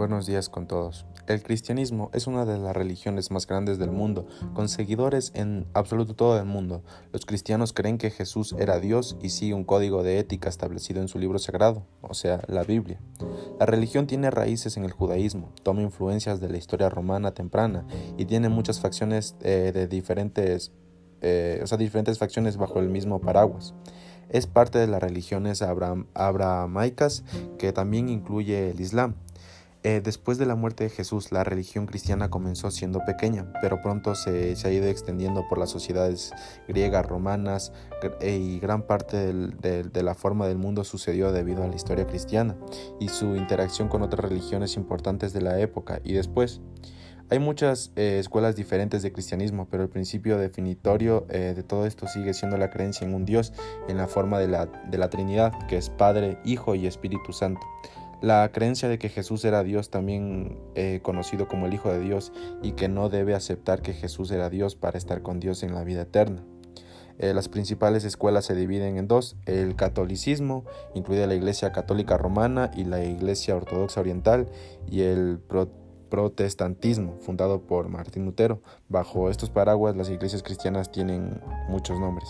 Buenos días con todos. El cristianismo es una de las religiones más grandes del mundo, con seguidores en absoluto todo el mundo. Los cristianos creen que Jesús era Dios y sigue un código de ética establecido en su libro sagrado, o sea, la Biblia. La religión tiene raíces en el judaísmo, toma influencias de la historia romana temprana y tiene muchas facciones eh, de diferentes, eh, o sea, diferentes facciones bajo el mismo paraguas. Es parte de las religiones abrahamaicas que también incluye el Islam. Eh, después de la muerte de Jesús, la religión cristiana comenzó siendo pequeña, pero pronto se, ha ido extendiendo por las sociedades griegas, romanas, eh, y gran parte de la forma del mundo sucedió debido a la historia cristiana y su interacción con otras religiones importantes de la época y después. Hay muchas eh, escuelas diferentes de cristianismo, pero el principio definitorio de todo esto sigue siendo la creencia en un Dios en la forma de la, de la Trinidad, que es Padre, Hijo y Espíritu Santo. La creencia de que Jesús era Dios, también eh, conocido como el Hijo de Dios, y que no debe aceptar que Jesús era Dios para estar con Dios en la vida eterna. Eh, las principales escuelas se dividen en dos, el catolicismo, incluida la Iglesia Católica Romana y la Iglesia Ortodoxa Oriental, y el protestantismo, fundado por Martín Lutero. Bajo estos paraguas las iglesias cristianas tienen muchos nombres.